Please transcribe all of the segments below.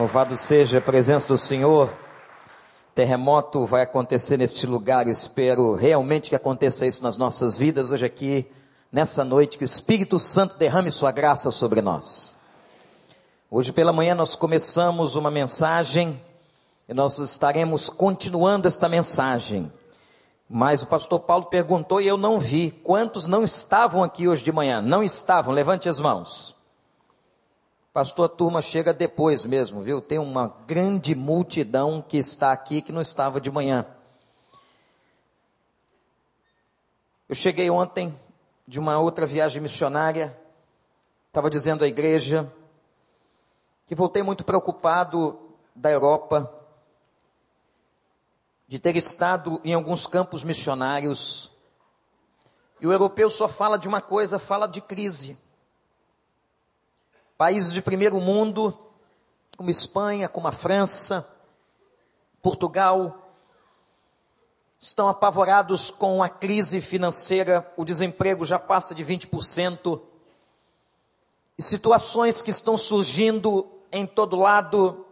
Louvado seja a presença do Senhor. Terremoto vai acontecer neste lugar. Espero realmente que aconteça isso nas nossas vidas hoje aqui, nessa noite, que o Espírito Santo derrame sua graça sobre nós. Hoje pela manhã nós começamos uma mensagem e nós estaremos continuando esta mensagem. Mas o pastor Paulo perguntou e eu não vi. Quantos não estavam aqui hoje de manhã? Não estavam? Levante as mãos. Pastor, a turma chega depois mesmo, viu? Tem uma grande multidão que está aqui que não estava de manhã. Eu cheguei ontem de uma outra viagem missionária, estava dizendo à igreja que voltei muito preocupado da Europa, de ter estado em alguns campos missionários, e o europeu só fala de uma coisa, fala de crise. Países de primeiro mundo, como Espanha, como a França, Portugal, estão apavorados com a crise financeira, o desemprego já passa de 20%, e situações que estão surgindo em todo lado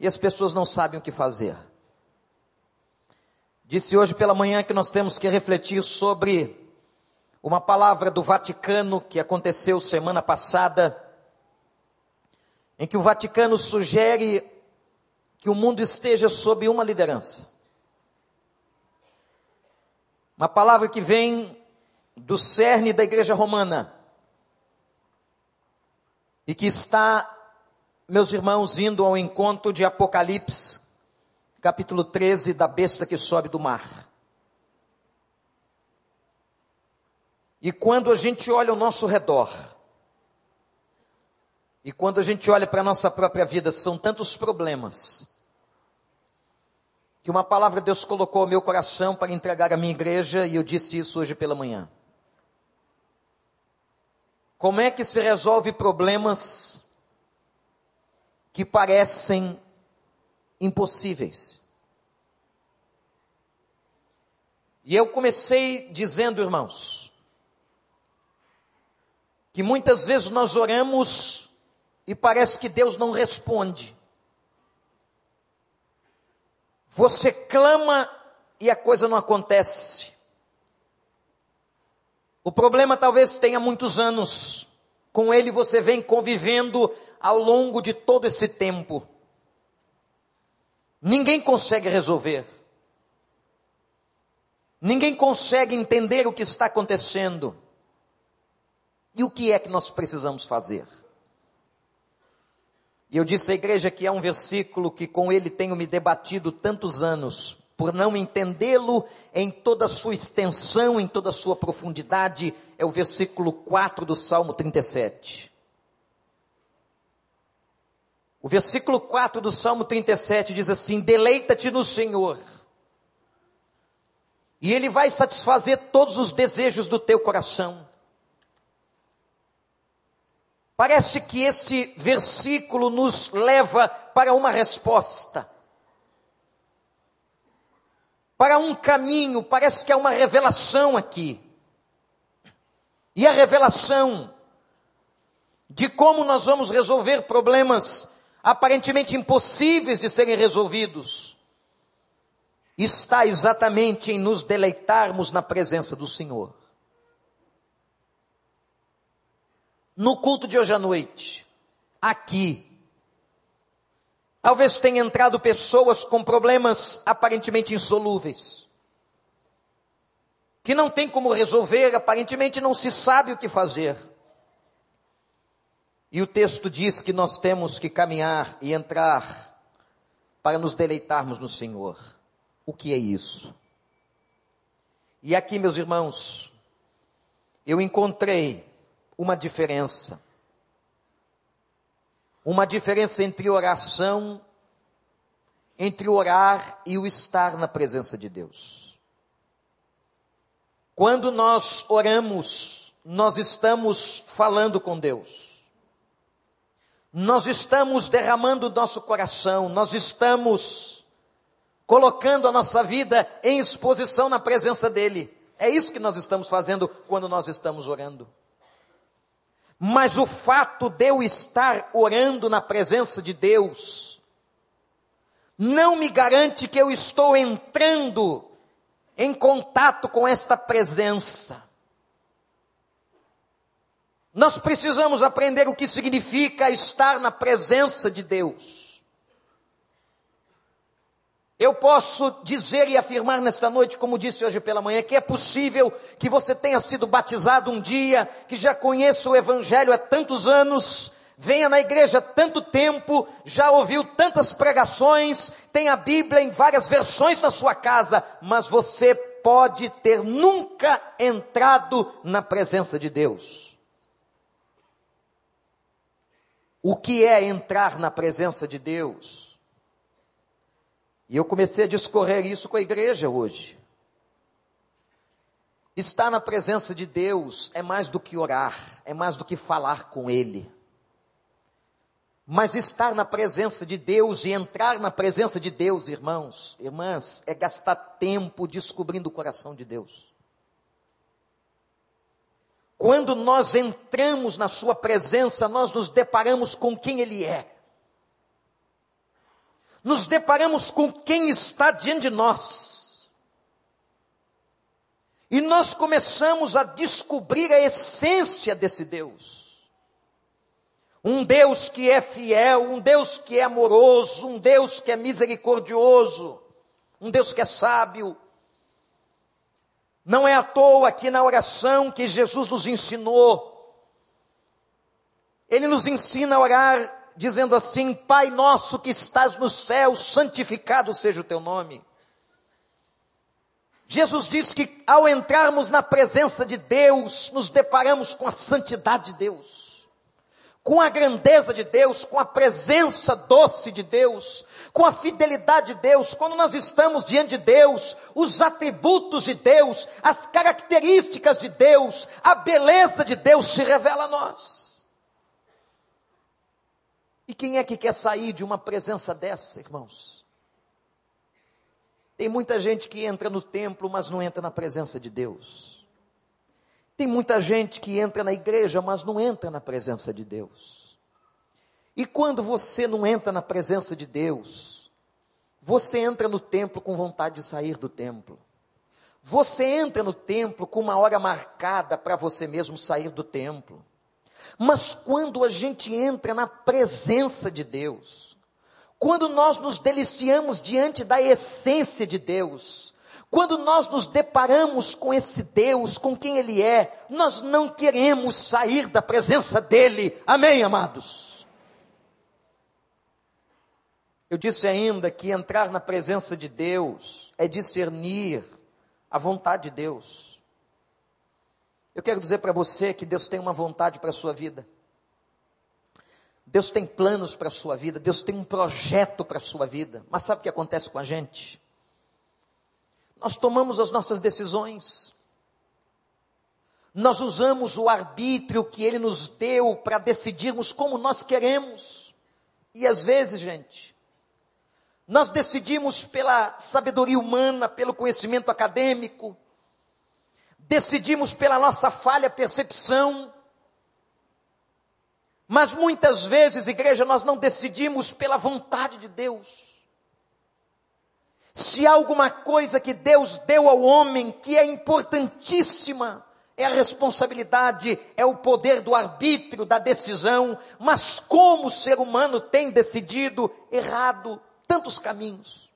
e as pessoas não sabem o que fazer. Disse hoje pela manhã que nós temos que refletir sobre uma palavra do Vaticano que aconteceu semana passada em que o Vaticano sugere que o mundo esteja sob uma liderança. Uma palavra que vem do cerne da Igreja Romana e que está, meus irmãos, indo ao encontro de Apocalipse, capítulo 13, da besta que sobe do mar. E quando a gente olha ao nosso redor, e quando a gente olha para a nossa própria vida, são tantos problemas, que uma palavra Deus colocou ao meu coração para entregar à minha igreja, e eu disse isso hoje pela manhã. Como é que se resolve problemas que parecem impossíveis? E eu comecei dizendo, irmãos, que muitas vezes nós oramos e parece que Deus não responde. Você clama e a coisa não acontece. O problema talvez tenha muitos anos. Com ele você vem convivendo ao longo de todo esse tempo. Ninguém consegue resolver. Ninguém consegue entender o que está acontecendo. E o que é que nós precisamos fazer? E eu disse à igreja que é um versículo que com ele tenho me debatido tantos anos, por não entendê-lo em toda a sua extensão, em toda a sua profundidade, é o versículo 4 do Salmo 37. O versículo 4 do Salmo 37 diz assim: Deleita-te no Senhor, e Ele vai satisfazer todos os desejos do teu coração. Parece que este versículo nos leva para uma resposta, para um caminho, parece que é uma revelação aqui. E a revelação de como nós vamos resolver problemas aparentemente impossíveis de serem resolvidos, está exatamente em nos deleitarmos na presença do Senhor. No culto de hoje à noite, aqui, talvez tenha entrado pessoas com problemas aparentemente insolúveis, que não tem como resolver, aparentemente não se sabe o que fazer. E o texto diz que nós temos que caminhar e entrar para nos deleitarmos no Senhor. O que é isso? E aqui, meus irmãos, eu encontrei uma diferença. Uma diferença entre oração, entre orar e o estar na presença de Deus. Quando nós oramos, nós estamos falando com Deus. Nós estamos derramando nosso coração, nós estamos colocando a nossa vida em exposição na presença dEle. É isso que nós estamos fazendo quando nós estamos orando. Mas o fato de eu estar orando na presença de Deus não me garante que eu estou entrando em contato com esta presença. Nós precisamos aprender o que significa estar na presença de Deus. Eu posso dizer e afirmar nesta noite, como disse hoje pela manhã, que é possível que você tenha sido batizado um dia, que já conheça o Evangelho há tantos anos, venha na igreja há tanto tempo, já ouviu tantas pregações, tem a Bíblia em várias versões na sua casa, mas você pode ter nunca entrado na presença de Deus. O que é entrar na presença de Deus? E eu comecei a discorrer isso com a igreja hoje. Estar na presença de Deus é mais do que orar, é mais do que falar com Ele. Mas estar na presença de Deus e entrar na presença de Deus, irmãos, irmãs, é gastar tempo descobrindo o coração de Deus. Quando nós entramos na Sua presença, nós nos deparamos com quem Ele é. Nos deparamos com quem está diante de nós. E nós começamos a descobrir a essência desse Deus um Deus que é fiel, um Deus que é amoroso, um Deus que é misericordioso, um Deus que é sábio. Não é à toa que na oração que Jesus nos ensinou, Ele nos ensina a orar dizendo assim: Pai nosso que estás no céu, santificado seja o teu nome. Jesus diz que ao entrarmos na presença de Deus, nos deparamos com a santidade de Deus com a grandeza de Deus, com a presença doce de Deus, com a fidelidade de Deus, quando nós estamos diante de Deus, os atributos de Deus, as características de Deus, a beleza de Deus se revela a nós. E quem é que quer sair de uma presença dessa, irmãos? Tem muita gente que entra no templo, mas não entra na presença de Deus. Tem muita gente que entra na igreja, mas não entra na presença de Deus. E quando você não entra na presença de Deus, você entra no templo com vontade de sair do templo. Você entra no templo com uma hora marcada para você mesmo sair do templo. Mas quando a gente entra na presença de Deus, quando nós nos deliciamos diante da essência de Deus, quando nós nos deparamos com esse Deus, com quem Ele é, nós não queremos sair da presença dEle. Amém, amados? Eu disse ainda que entrar na presença de Deus é discernir a vontade de Deus. Eu quero dizer para você que Deus tem uma vontade para a sua vida. Deus tem planos para a sua vida, Deus tem um projeto para a sua vida. Mas sabe o que acontece com a gente? Nós tomamos as nossas decisões. Nós usamos o arbítrio que ele nos deu para decidirmos como nós queremos. E às vezes, gente, nós decidimos pela sabedoria humana, pelo conhecimento acadêmico, decidimos pela nossa falha percepção, mas muitas vezes, igreja, nós não decidimos pela vontade de Deus. Se há alguma coisa que Deus deu ao homem que é importantíssima, é a responsabilidade, é o poder do arbítrio, da decisão, mas como o ser humano tem decidido errado tantos caminhos.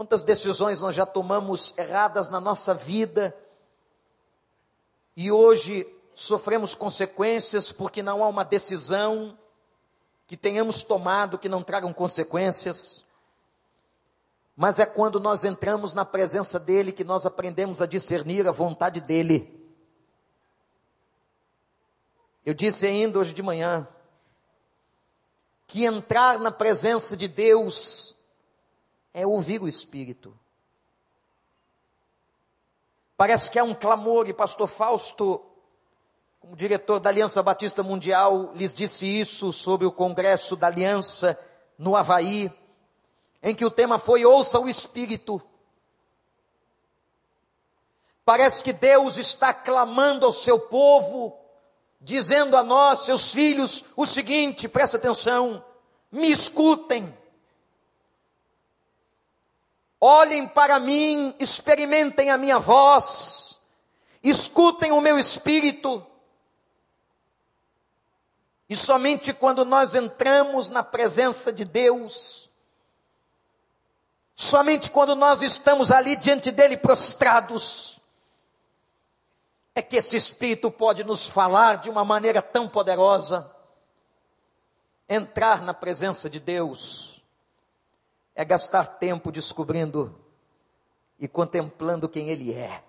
Quantas decisões nós já tomamos erradas na nossa vida e hoje sofremos consequências porque não há uma decisão que tenhamos tomado que não tragam consequências mas é quando nós entramos na presença dEle que nós aprendemos a discernir a vontade dEle. Eu disse ainda hoje de manhã, que entrar na presença de Deus é ouvir o Espírito. Parece que há um clamor, e pastor Fausto, como diretor da Aliança Batista Mundial, lhes disse isso sobre o Congresso da Aliança no Havaí em que o tema foi Ouça o Espírito. Parece que Deus está clamando ao seu povo, dizendo a nós, seus filhos, o seguinte: presta atenção, me escutem, olhem para mim, experimentem a minha voz, escutem o meu espírito. E somente quando nós entramos na presença de Deus, somente quando nós estamos ali diante dele prostrados, é que esse Espírito pode nos falar de uma maneira tão poderosa. Entrar na presença de Deus é gastar tempo descobrindo e contemplando quem Ele é.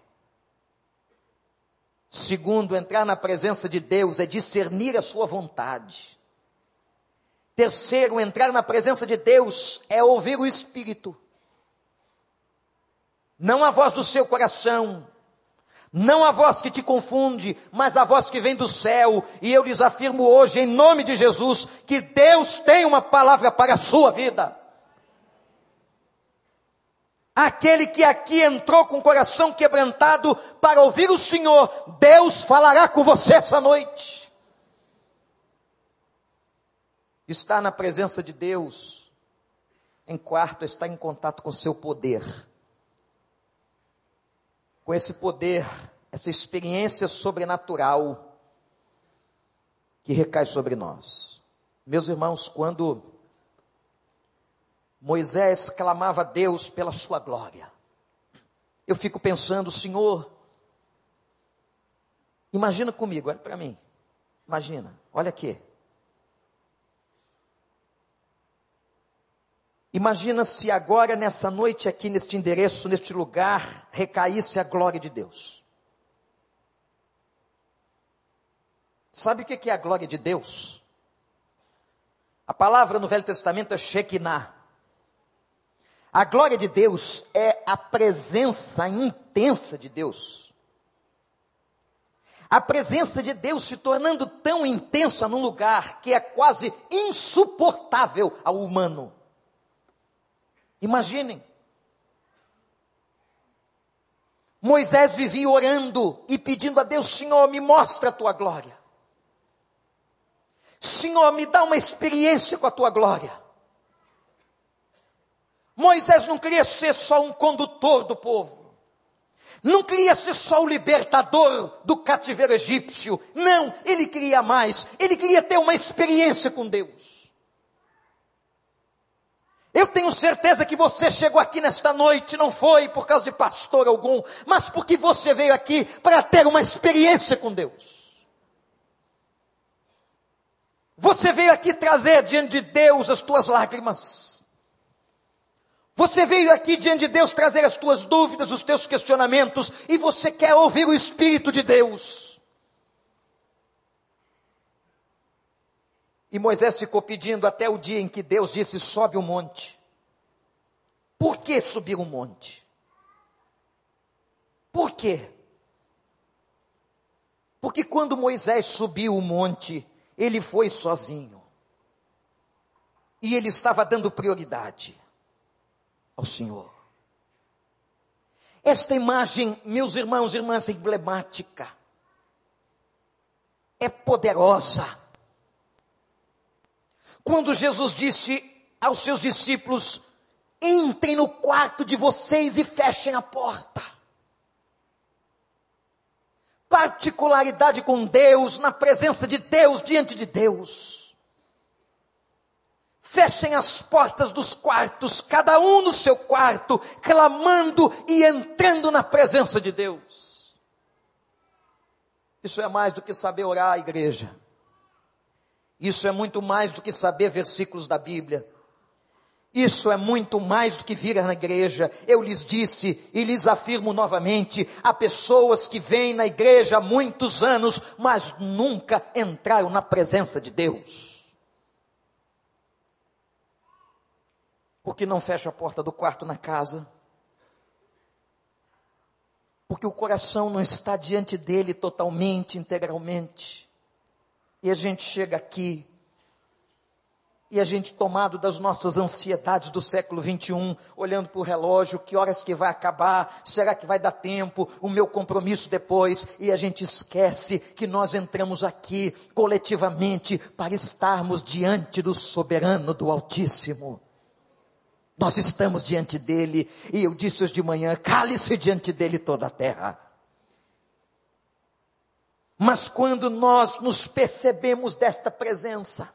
Segundo, entrar na presença de Deus é discernir a sua vontade. Terceiro, entrar na presença de Deus é ouvir o Espírito. Não a voz do seu coração, não a voz que te confunde, mas a voz que vem do céu. E eu lhes afirmo hoje, em nome de Jesus, que Deus tem uma palavra para a sua vida. Aquele que aqui entrou com o coração quebrantado para ouvir o Senhor, Deus falará com você essa noite. Estar na presença de Deus, em quarto, está em contato com o seu poder. Com esse poder, essa experiência sobrenatural que recai sobre nós. Meus irmãos, quando Moisés clamava a Deus pela sua glória. Eu fico pensando, Senhor, imagina comigo, olha para mim, imagina, olha aqui. Imagina se agora, nessa noite, aqui neste endereço, neste lugar, recaísse a glória de Deus. Sabe o que é a glória de Deus? A palavra no Velho Testamento é Shekinah. A glória de Deus é a presença intensa de Deus. A presença de Deus se tornando tão intensa num lugar que é quase insuportável ao humano. Imaginem. Moisés vivia orando e pedindo a Deus: Senhor, me mostra a tua glória. Senhor, me dá uma experiência com a tua glória. Moisés não queria ser só um condutor do povo. Não queria ser só o libertador do cativeiro egípcio. Não, ele queria mais. Ele queria ter uma experiência com Deus. Eu tenho certeza que você chegou aqui nesta noite não foi por causa de pastor algum, mas porque você veio aqui para ter uma experiência com Deus. Você veio aqui trazer diante de Deus as tuas lágrimas. Você veio aqui diante de Deus trazer as tuas dúvidas, os teus questionamentos, e você quer ouvir o Espírito de Deus. E Moisés ficou pedindo até o dia em que Deus disse: sobe o monte. Por que subir o monte? Por quê? Porque quando Moisés subiu o monte, ele foi sozinho. E ele estava dando prioridade ao Senhor. Esta imagem, meus irmãos e irmãs, é emblemática, é poderosa. Quando Jesus disse aos seus discípulos: entrem no quarto de vocês e fechem a porta. Particularidade com Deus, na presença de Deus, diante de Deus. Fechem as portas dos quartos, cada um no seu quarto, clamando e entrando na presença de Deus. Isso é mais do que saber orar à igreja. Isso é muito mais do que saber versículos da Bíblia. Isso é muito mais do que vir na igreja. Eu lhes disse e lhes afirmo novamente: há pessoas que vêm na igreja há muitos anos, mas nunca entraram na presença de Deus. Porque não fecha a porta do quarto na casa? Porque o coração não está diante dele totalmente, integralmente. E a gente chega aqui E a gente tomado das nossas ansiedades do século 21, olhando para o relógio, que horas que vai acabar, será que vai dar tempo, o meu compromisso depois, e a gente esquece que nós entramos aqui coletivamente para estarmos diante do soberano, do Altíssimo. Nós estamos diante dele, e eu disse hoje de manhã: cale-se diante dele toda a terra. Mas quando nós nos percebemos desta presença,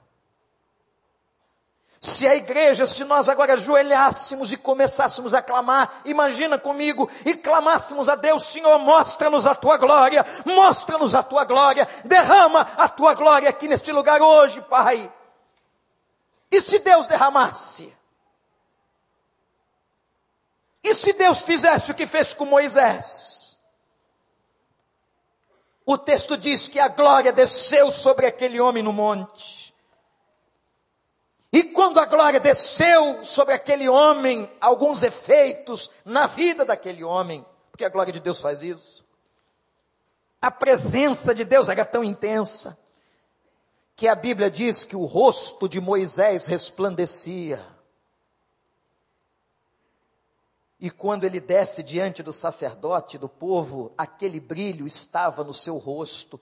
se a igreja, se nós agora ajoelhássemos e começássemos a clamar, imagina comigo, e clamássemos a Deus, Senhor, mostra-nos a tua glória, mostra-nos a tua glória, derrama a tua glória aqui neste lugar hoje, Pai. E se Deus derramasse? E se Deus fizesse o que fez com Moisés? O texto diz que a glória desceu sobre aquele homem no monte. E quando a glória desceu sobre aquele homem, alguns efeitos na vida daquele homem, porque a glória de Deus faz isso. A presença de Deus era tão intensa que a Bíblia diz que o rosto de Moisés resplandecia. E quando ele desce diante do sacerdote, do povo, aquele brilho estava no seu rosto.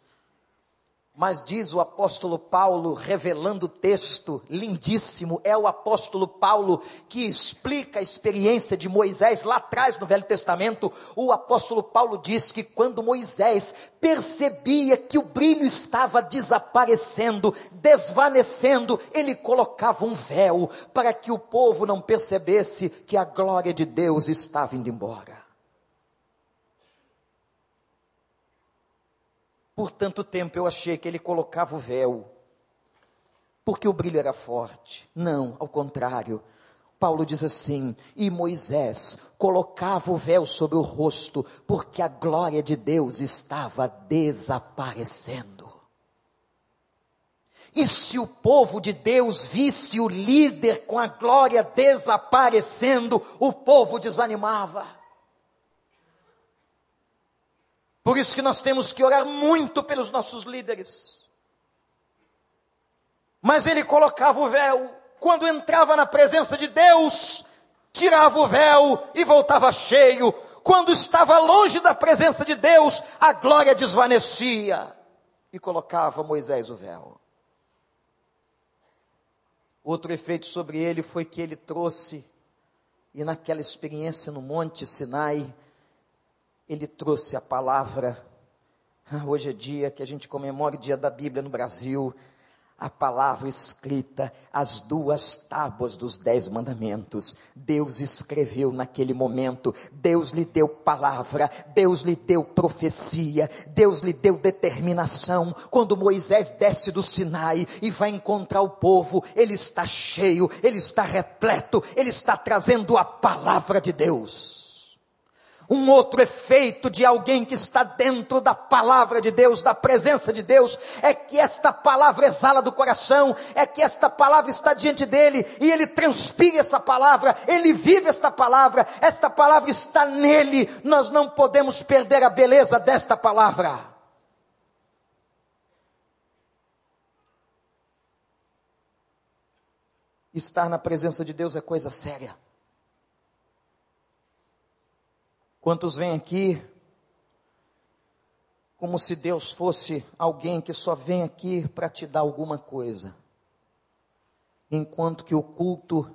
Mas diz o apóstolo Paulo, revelando o texto lindíssimo, é o apóstolo Paulo que explica a experiência de Moisés lá atrás no Velho Testamento. O apóstolo Paulo diz que quando Moisés percebia que o brilho estava desaparecendo, desvanecendo, ele colocava um véu para que o povo não percebesse que a glória de Deus estava indo embora. Por tanto tempo eu achei que ele colocava o véu, porque o brilho era forte. Não, ao contrário. Paulo diz assim: e Moisés colocava o véu sobre o rosto, porque a glória de Deus estava desaparecendo. E se o povo de Deus visse o líder com a glória desaparecendo, o povo desanimava. Por isso que nós temos que orar muito pelos nossos líderes. Mas ele colocava o véu, quando entrava na presença de Deus, tirava o véu e voltava cheio. Quando estava longe da presença de Deus, a glória desvanecia e colocava Moisés o véu. Outro efeito sobre ele foi que ele trouxe, e naquela experiência no Monte Sinai, ele trouxe a palavra. Ah, hoje é dia que a gente comemora o dia da Bíblia no Brasil. A palavra escrita, as duas tábuas dos dez mandamentos. Deus escreveu naquele momento, Deus lhe deu palavra, Deus lhe deu profecia, Deus lhe deu determinação. Quando Moisés desce do Sinai e vai encontrar o povo, ele está cheio, ele está repleto, ele está trazendo a palavra de Deus. Um outro efeito de alguém que está dentro da palavra de Deus, da presença de Deus, é que esta palavra exala do coração, é que esta palavra está diante dele e ele transpira essa palavra, ele vive esta palavra, esta palavra está nele. Nós não podemos perder a beleza desta palavra. Estar na presença de Deus é coisa séria. Quantos vêm aqui como se Deus fosse alguém que só vem aqui para te dar alguma coisa, enquanto que o culto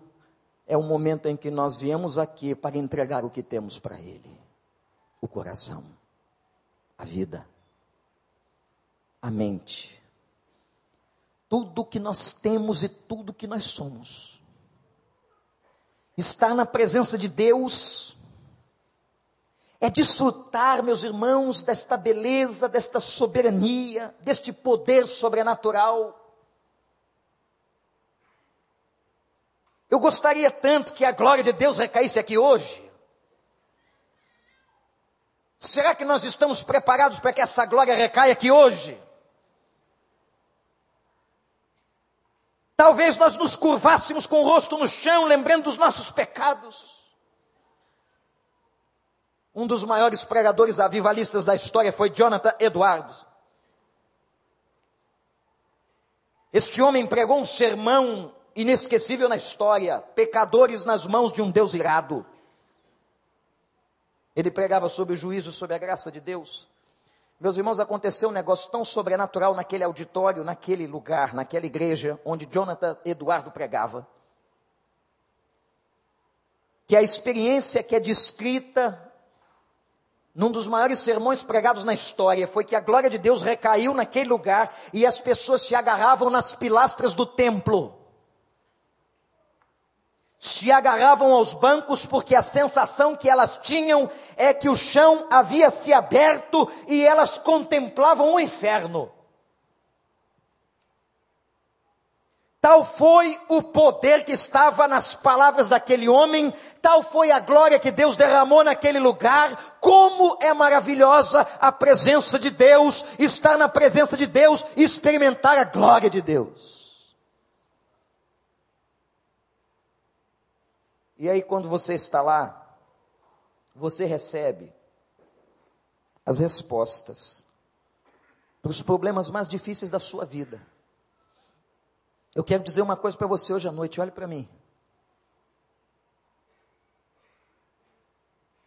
é o momento em que nós viemos aqui para entregar o que temos para Ele: o coração, a vida, a mente, tudo que nós temos e tudo que nós somos. Estar na presença de Deus é desfrutar, meus irmãos, desta beleza, desta soberania, deste poder sobrenatural. Eu gostaria tanto que a glória de Deus recaísse aqui hoje. Será que nós estamos preparados para que essa glória recaia aqui hoje? Talvez nós nos curvássemos com o rosto no chão, lembrando dos nossos pecados. Um dos maiores pregadores avivalistas da história foi Jonathan Edwards. Este homem pregou um sermão inesquecível na história, pecadores nas mãos de um Deus irado. Ele pregava sobre o juízo, sobre a graça de Deus. Meus irmãos, aconteceu um negócio tão sobrenatural naquele auditório, naquele lugar, naquela igreja onde Jonathan Eduardo pregava, que a experiência que é descrita num dos maiores sermões pregados na história foi que a glória de Deus recaiu naquele lugar e as pessoas se agarravam nas pilastras do templo. Se agarravam aos bancos porque a sensação que elas tinham é que o chão havia se aberto e elas contemplavam o inferno. Tal foi o poder que estava nas palavras daquele homem, tal foi a glória que Deus derramou naquele lugar. Como é maravilhosa a presença de Deus, estar na presença de Deus e experimentar a glória de Deus. E aí, quando você está lá, você recebe as respostas para os problemas mais difíceis da sua vida. Eu quero dizer uma coisa para você hoje à noite, olhe para mim.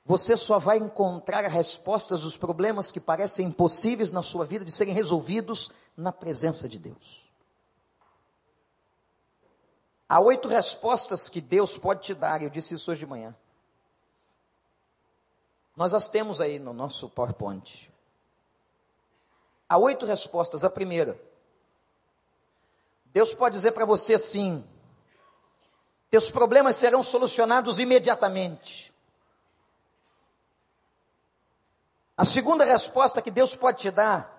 Você só vai encontrar respostas dos problemas que parecem impossíveis na sua vida de serem resolvidos na presença de Deus. Há oito respostas que Deus pode te dar, eu disse isso hoje de manhã. Nós as temos aí no nosso PowerPoint. Há oito respostas. A primeira, Deus pode dizer para você assim: teus problemas serão solucionados imediatamente. A segunda resposta que Deus pode te dar: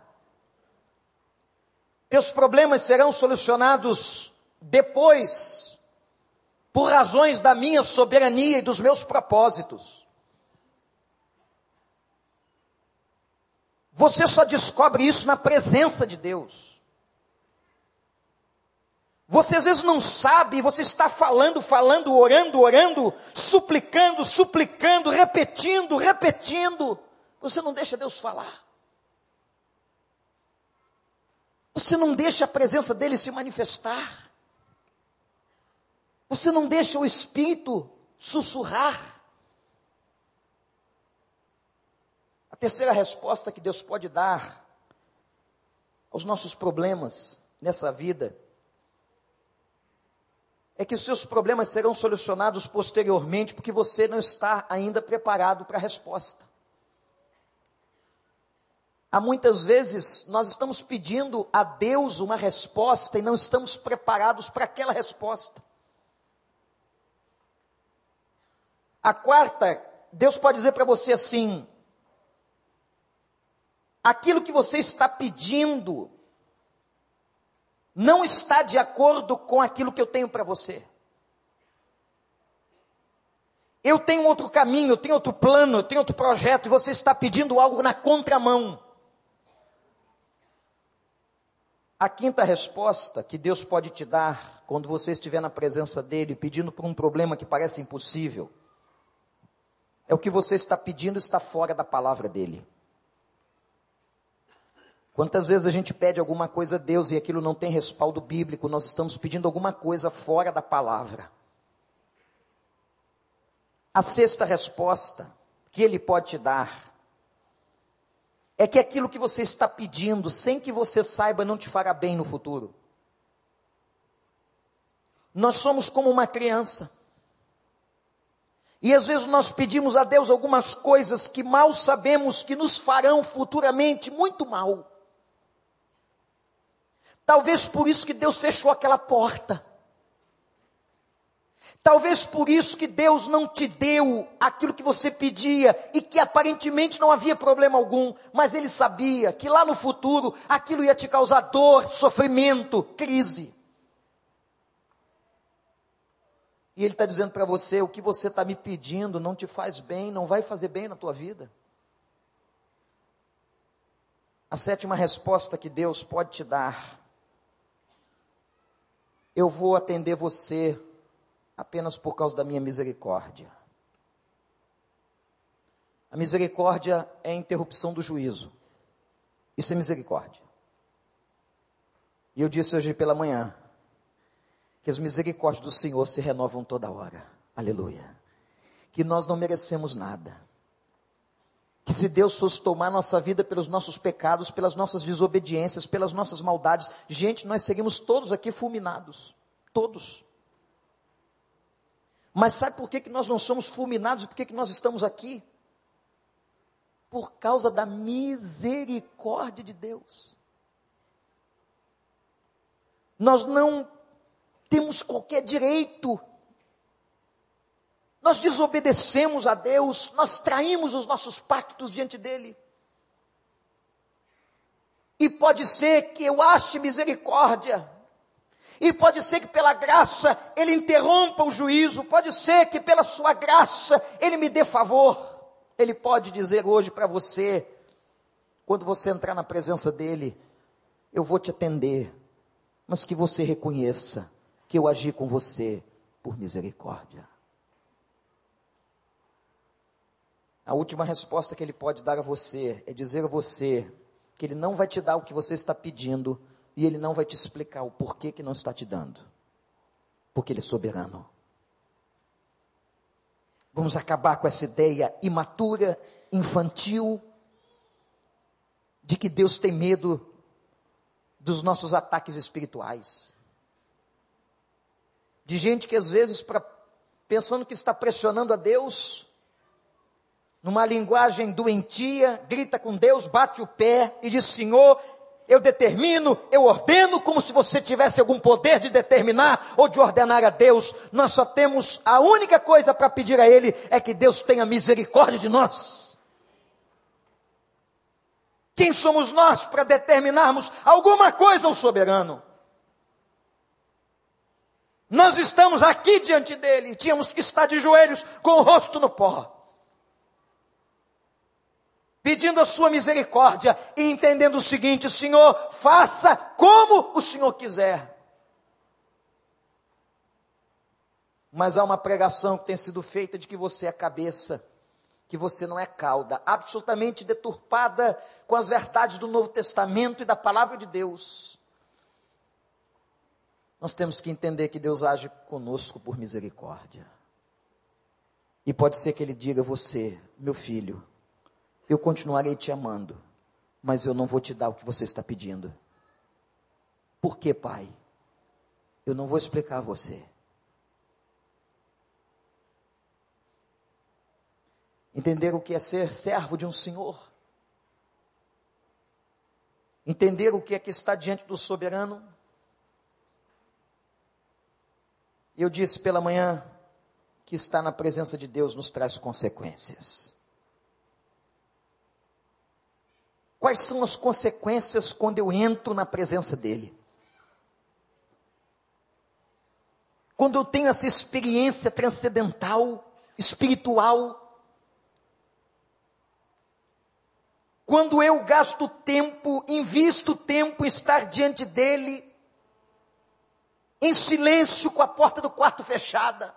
teus problemas serão solucionados depois, por razões da minha soberania e dos meus propósitos. Você só descobre isso na presença de Deus. Você às vezes não sabe, você está falando, falando, orando, orando, suplicando, suplicando, repetindo, repetindo. Você não deixa Deus falar. Você não deixa a presença dele se manifestar. Você não deixa o Espírito sussurrar. A terceira resposta que Deus pode dar aos nossos problemas nessa vida é que os seus problemas serão solucionados posteriormente, porque você não está ainda preparado para a resposta. Há muitas vezes nós estamos pedindo a Deus uma resposta e não estamos preparados para aquela resposta. A quarta, Deus pode dizer para você assim: aquilo que você está pedindo não está de acordo com aquilo que eu tenho para você. Eu tenho outro caminho, eu tenho outro plano, eu tenho outro projeto, e você está pedindo algo na contramão. A quinta resposta que Deus pode te dar quando você estiver na presença dEle, pedindo por um problema que parece impossível, é o que você está pedindo está fora da palavra dEle. Quantas vezes a gente pede alguma coisa a Deus e aquilo não tem respaldo bíblico, nós estamos pedindo alguma coisa fora da palavra. A sexta resposta que Ele pode te dar é que aquilo que você está pedindo, sem que você saiba, não te fará bem no futuro. Nós somos como uma criança. E às vezes nós pedimos a Deus algumas coisas que mal sabemos que nos farão futuramente muito mal. Talvez por isso que Deus fechou aquela porta. Talvez por isso que Deus não te deu aquilo que você pedia e que aparentemente não havia problema algum, mas Ele sabia que lá no futuro aquilo ia te causar dor, sofrimento, crise. E Ele está dizendo para você: o que você está me pedindo não te faz bem, não vai fazer bem na tua vida. A sétima resposta que Deus pode te dar eu vou atender você apenas por causa da minha misericórdia. A misericórdia é a interrupção do juízo. Isso é misericórdia. E eu disse hoje pela manhã que as misericórdias do Senhor se renovam toda hora. Aleluia. Que nós não merecemos nada. Que se Deus fosse tomar nossa vida pelos nossos pecados, pelas nossas desobediências, pelas nossas maldades, gente, nós seguimos todos aqui fulminados. Todos. Mas sabe por que, que nós não somos fulminados e por que, que nós estamos aqui? Por causa da misericórdia de Deus. Nós não temos qualquer direito. Nós desobedecemos a Deus, nós traímos os nossos pactos diante dele. E pode ser que eu ache misericórdia, e pode ser que pela graça ele interrompa o juízo, pode ser que pela sua graça ele me dê favor. Ele pode dizer hoje para você, quando você entrar na presença dele, eu vou te atender, mas que você reconheça que eu agi com você por misericórdia. A última resposta que ele pode dar a você é dizer a você que ele não vai te dar o que você está pedindo e ele não vai te explicar o porquê que não está te dando. Porque ele é soberano. Vamos acabar com essa ideia imatura, infantil, de que Deus tem medo dos nossos ataques espirituais de gente que às vezes, pra, pensando que está pressionando a Deus, numa linguagem doentia, grita com Deus, bate o pé e diz: Senhor, eu determino, eu ordeno, como se você tivesse algum poder de determinar ou de ordenar a Deus. Nós só temos a única coisa para pedir a Ele é que Deus tenha misericórdia de nós. Quem somos nós para determinarmos alguma coisa ao soberano? Nós estamos aqui diante dele, tínhamos que estar de joelhos com o rosto no pó. Pedindo a sua misericórdia e entendendo o seguinte: Senhor, faça como o Senhor quiser. Mas há uma pregação que tem sido feita de que você é cabeça, que você não é cauda, absolutamente deturpada com as verdades do Novo Testamento e da palavra de Deus nós temos que entender que Deus age conosco por misericórdia. E pode ser que Ele diga a você, meu filho, eu continuarei te amando, mas eu não vou te dar o que você está pedindo. Por que, pai? Eu não vou explicar a você. Entender o que é ser servo de um Senhor. Entender o que é que está diante do soberano Eu disse pela manhã que estar na presença de Deus nos traz consequências. Quais são as consequências quando eu entro na presença dEle? Quando eu tenho essa experiência transcendental, espiritual, quando eu gasto tempo, invisto tempo em estar diante dEle, em silêncio com a porta do quarto fechada.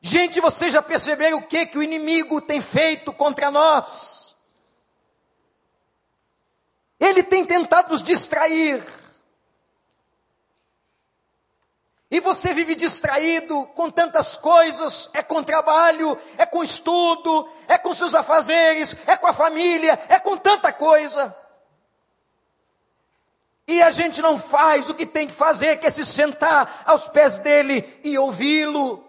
Gente, vocês já perceberam o que que o inimigo tem feito contra nós? Ele tem tentado nos distrair. E você vive distraído com tantas coisas, é com trabalho, é com estudo, é com seus afazeres, é com a família, é com tanta coisa. E a gente não faz o que tem que fazer, que é se sentar aos pés dele e ouvi-lo.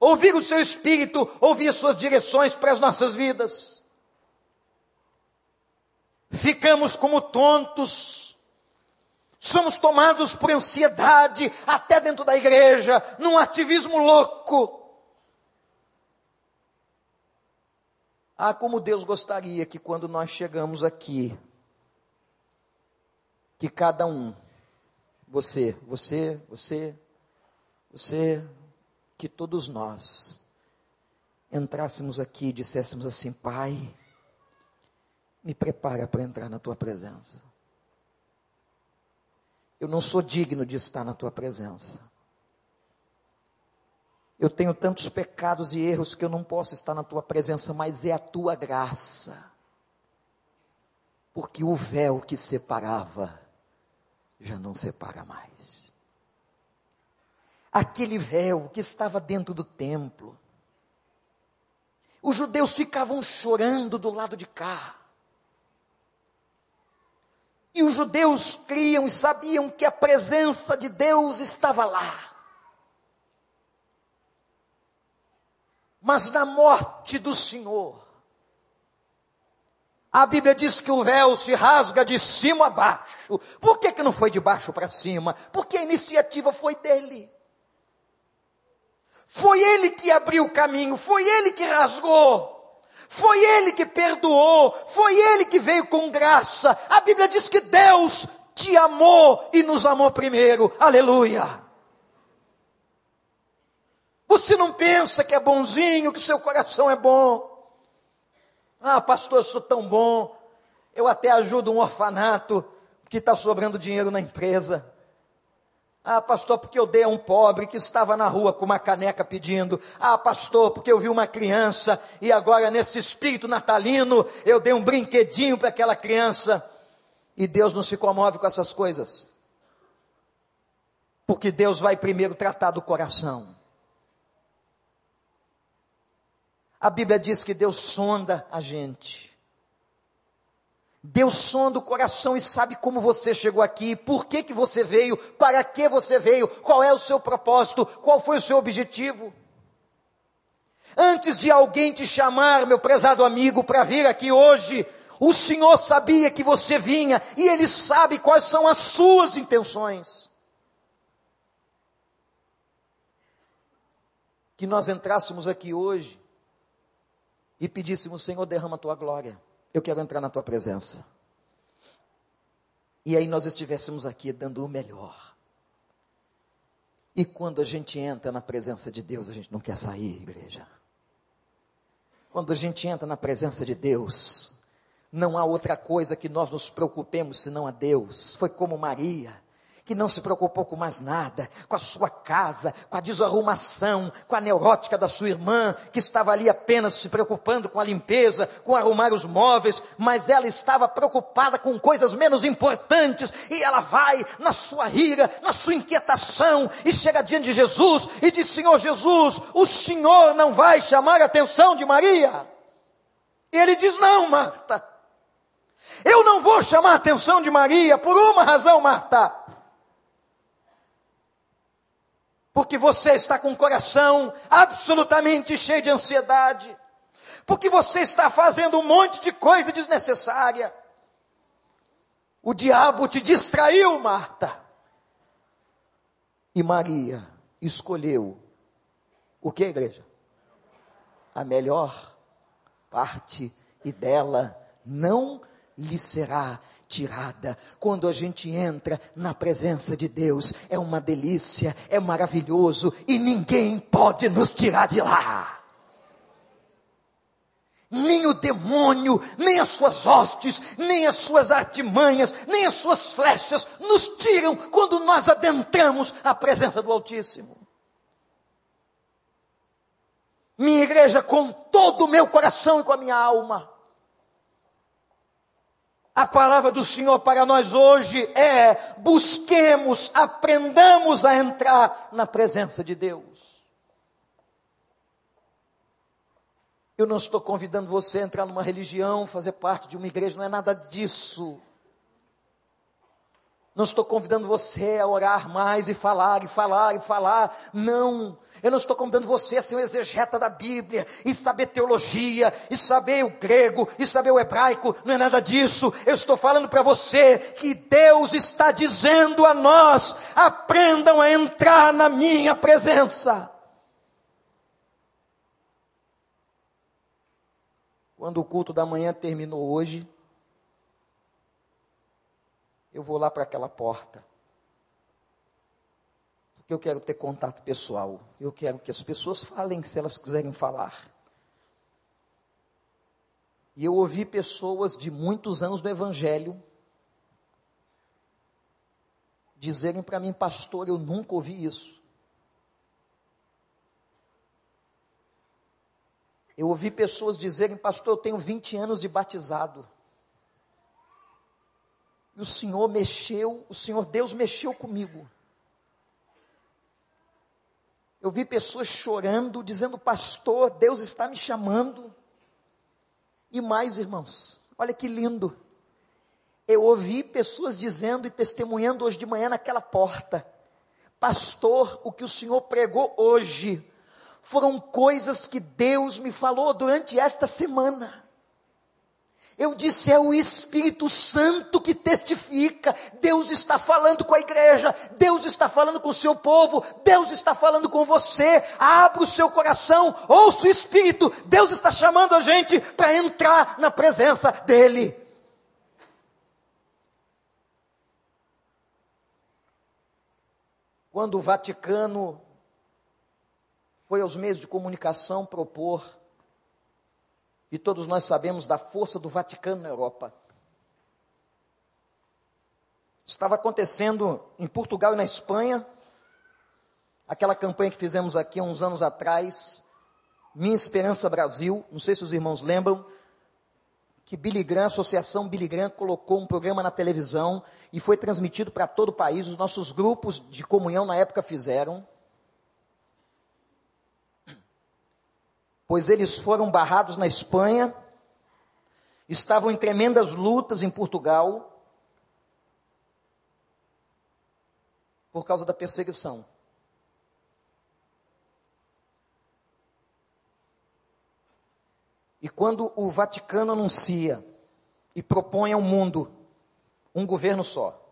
Ouvir o seu espírito, ouvir as suas direções para as nossas vidas. Ficamos como tontos, somos tomados por ansiedade, até dentro da igreja, num ativismo louco. Ah, como Deus gostaria que quando nós chegamos aqui, que cada um, você, você, você, você, que todos nós entrássemos aqui e disséssemos assim: Pai, me prepara para entrar na tua presença. Eu não sou digno de estar na tua presença. Eu tenho tantos pecados e erros que eu não posso estar na tua presença, mas é a tua graça. Porque o véu que separava já não separa mais. aquele véu que estava dentro do templo. Os judeus ficavam chorando do lado de cá. E os judeus criam e sabiam que a presença de Deus estava lá. Mas na morte do Senhor, a Bíblia diz que o véu se rasga de cima a baixo. Por que, que não foi de baixo para cima? Porque a iniciativa foi dele. Foi ele que abriu o caminho, foi ele que rasgou. Foi ele que perdoou, foi ele que veio com graça. A Bíblia diz que Deus te amou e nos amou primeiro. Aleluia. Você não pensa que é bonzinho, que seu coração é bom. Ah, pastor, eu sou tão bom. Eu até ajudo um orfanato que está sobrando dinheiro na empresa. Ah, pastor, porque eu dei a um pobre que estava na rua com uma caneca pedindo. Ah, pastor, porque eu vi uma criança e agora nesse espírito natalino eu dei um brinquedinho para aquela criança. E Deus não se comove com essas coisas. Porque Deus vai primeiro tratar do coração. A Bíblia diz que Deus sonda a gente. Deus sonda o coração e sabe como você chegou aqui, por que, que você veio, para que você veio, qual é o seu propósito, qual foi o seu objetivo. Antes de alguém te chamar, meu prezado amigo, para vir aqui hoje, o Senhor sabia que você vinha e Ele sabe quais são as suas intenções. Que nós entrássemos aqui hoje e pedíssemos, Senhor, derrama a tua glória. Eu quero entrar na tua presença. E aí nós estivéssemos aqui dando o melhor. E quando a gente entra na presença de Deus, a gente não quer sair, igreja. Quando a gente entra na presença de Deus, não há outra coisa que nós nos preocupemos senão a Deus. Foi como Maria que não se preocupou com mais nada, com a sua casa, com a desarrumação, com a neurótica da sua irmã, que estava ali apenas se preocupando com a limpeza, com arrumar os móveis, mas ela estava preocupada com coisas menos importantes, e ela vai na sua ira, na sua inquietação, e chega diante de Jesus e diz: Senhor Jesus, o Senhor não vai chamar a atenção de Maria? E ele diz: Não, Marta. Eu não vou chamar a atenção de Maria por uma razão, Marta porque você está com o coração absolutamente cheio de ansiedade, porque você está fazendo um monte de coisa desnecessária. O diabo te distraiu, Marta. E Maria escolheu o que, igreja? A melhor parte, e dela não lhe será tirada. Quando a gente entra na presença de Deus, é uma delícia, é maravilhoso e ninguém pode nos tirar de lá. Nem o demônio, nem as suas hostes, nem as suas artimanhas, nem as suas flechas nos tiram quando nós adentramos a presença do Altíssimo. Minha igreja, com todo o meu coração e com a minha alma, a palavra do Senhor para nós hoje é: busquemos, aprendamos a entrar na presença de Deus. Eu não estou convidando você a entrar numa religião, fazer parte de uma igreja, não é nada disso. Não estou convidando você a orar mais e falar e falar e falar. Não. Eu não estou convidando você a ser um exegeta da Bíblia e saber teologia e saber o grego e saber o hebraico. Não é nada disso. Eu estou falando para você que Deus está dizendo a nós: aprendam a entrar na minha presença. Quando o culto da manhã terminou hoje, eu vou lá para aquela porta. Porque eu quero ter contato pessoal. Eu quero que as pessoas falem se elas quiserem falar. E eu ouvi pessoas de muitos anos do Evangelho dizerem para mim, pastor, eu nunca ouvi isso. Eu ouvi pessoas dizerem, pastor, eu tenho 20 anos de batizado. E o Senhor mexeu, o Senhor Deus mexeu comigo. Eu vi pessoas chorando, dizendo: Pastor, Deus está me chamando. E mais, irmãos, olha que lindo. Eu ouvi pessoas dizendo e testemunhando hoje de manhã naquela porta: Pastor, o que o Senhor pregou hoje foram coisas que Deus me falou durante esta semana. Eu disse, é o Espírito Santo que testifica. Deus está falando com a igreja, Deus está falando com o seu povo, Deus está falando com você. Abra o seu coração, ouça o Espírito. Deus está chamando a gente para entrar na presença dEle. Quando o Vaticano foi aos meios de comunicação propor e todos nós sabemos da força do Vaticano na Europa. Estava acontecendo em Portugal e na Espanha, aquela campanha que fizemos aqui há uns anos atrás, Minha Esperança Brasil, não sei se os irmãos lembram, que Billy Graham, a Associação Billy Graham, colocou um programa na televisão e foi transmitido para todo o país. Os nossos grupos de comunhão na época fizeram. Pois eles foram barrados na Espanha, estavam em tremendas lutas em Portugal, por causa da perseguição. E quando o Vaticano anuncia e propõe ao mundo um governo só,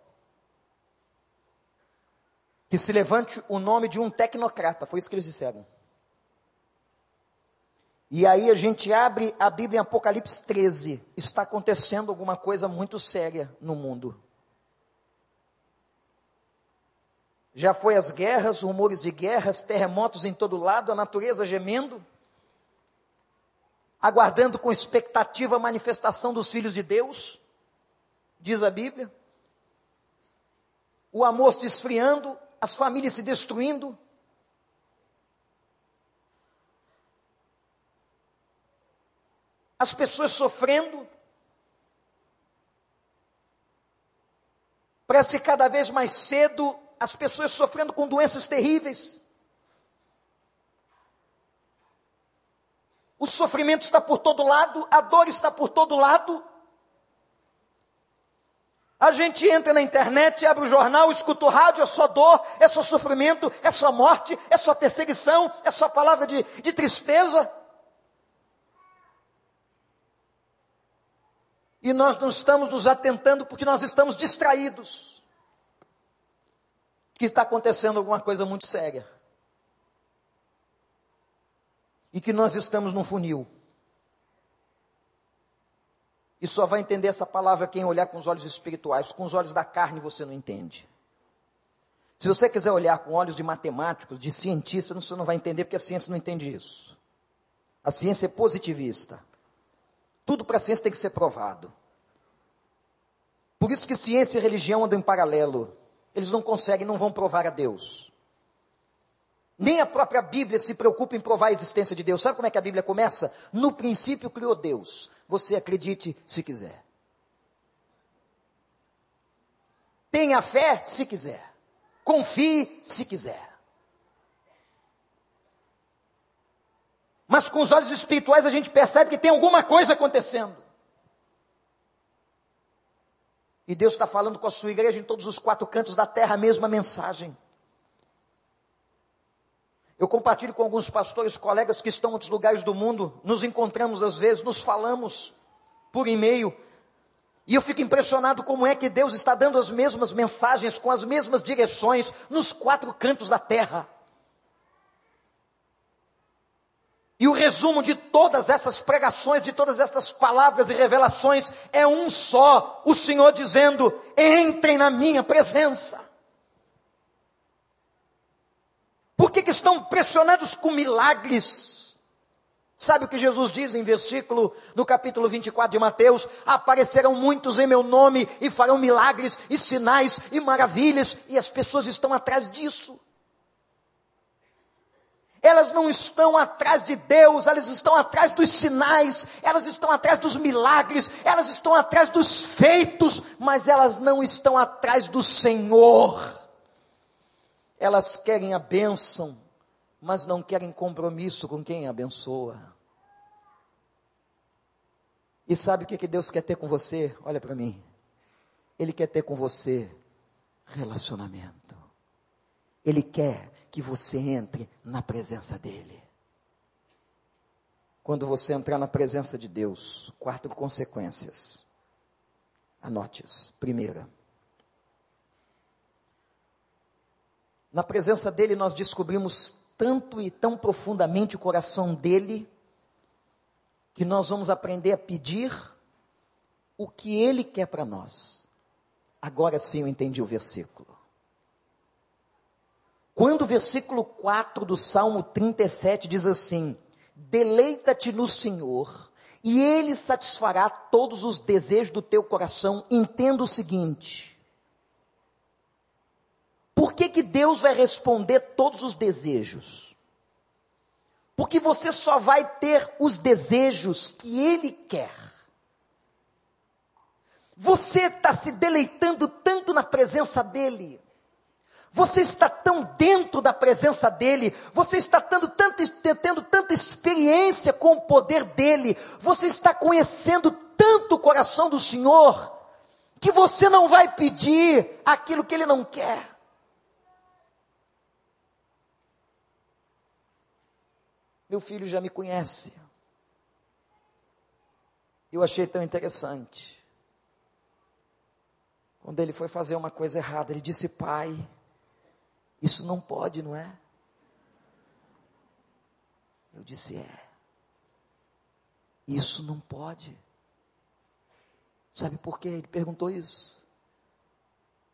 que se levante o nome de um tecnocrata, foi isso que eles disseram. E aí a gente abre a Bíblia em Apocalipse 13. Está acontecendo alguma coisa muito séria no mundo. Já foi as guerras, rumores de guerras, terremotos em todo lado, a natureza gemendo, aguardando com expectativa a manifestação dos filhos de Deus, diz a Bíblia. O amor se esfriando, as famílias se destruindo, as pessoas sofrendo. Parece cada vez mais cedo as pessoas sofrendo com doenças terríveis. O sofrimento está por todo lado, a dor está por todo lado. A gente entra na internet, abre o jornal, escuta o rádio, é só dor, é só sofrimento, é só morte, é só perseguição, é só palavra de, de tristeza. E nós não estamos nos atentando porque nós estamos distraídos. Que está acontecendo alguma coisa muito séria. E que nós estamos num funil. E só vai entender essa palavra quem olhar com os olhos espirituais. Com os olhos da carne você não entende. Se você quiser olhar com olhos de matemáticos, de cientista, você não vai entender porque a ciência não entende isso. A ciência é positivista. Tudo para a ciência tem que ser provado. Por isso que ciência e religião andam em paralelo. Eles não conseguem, não vão provar a Deus. Nem a própria Bíblia se preocupa em provar a existência de Deus. Sabe como é que a Bíblia começa? No princípio criou Deus. Você acredite se quiser. Tenha fé se quiser. Confie se quiser. Mas com os olhos espirituais a gente percebe que tem alguma coisa acontecendo. E Deus está falando com a sua igreja em todos os quatro cantos da terra a mesma mensagem. Eu compartilho com alguns pastores, colegas que estão em outros lugares do mundo, nos encontramos às vezes, nos falamos por e-mail, e eu fico impressionado como é que Deus está dando as mesmas mensagens, com as mesmas direções, nos quatro cantos da terra. E o resumo de todas essas pregações, de todas essas palavras e revelações é um só: o Senhor dizendo: entrem na minha presença. Por que, que estão pressionados com milagres? Sabe o que Jesus diz em versículo, no capítulo 24 de Mateus? Aparecerão muitos em meu nome e farão milagres e sinais e maravilhas, e as pessoas estão atrás disso. Elas não estão atrás de Deus, elas estão atrás dos sinais, elas estão atrás dos milagres, elas estão atrás dos feitos, mas elas não estão atrás do Senhor. Elas querem a bênção, mas não querem compromisso com quem abençoa. E sabe o que, Deus quer ter com você? Olha para mim. Ele quer ter com você relacionamento. Ele quer que você entre na presença dEle. Quando você entrar na presença de Deus, quatro consequências. Anote-as. Primeira. Na presença dele, nós descobrimos tanto e tão profundamente o coração dele, que nós vamos aprender a pedir o que ele quer para nós. Agora sim eu entendi o versículo. Quando o versículo 4 do Salmo 37 diz assim: Deleita-te no Senhor, e Ele satisfará todos os desejos do teu coração. Entenda o seguinte: por que, que Deus vai responder todos os desejos? Porque você só vai ter os desejos que Ele quer. Você está se deleitando tanto na presença dEle. Você está tão dentro da presença dEle, você está tendo tanta, tendo tanta experiência com o poder dEle, você está conhecendo tanto o coração do Senhor, que você não vai pedir aquilo que Ele não quer. Meu filho já me conhece. Eu achei tão interessante. Quando ele foi fazer uma coisa errada, ele disse: Pai, isso não pode, não é? Eu disse: É. Isso não pode. Sabe por quê? Ele perguntou isso.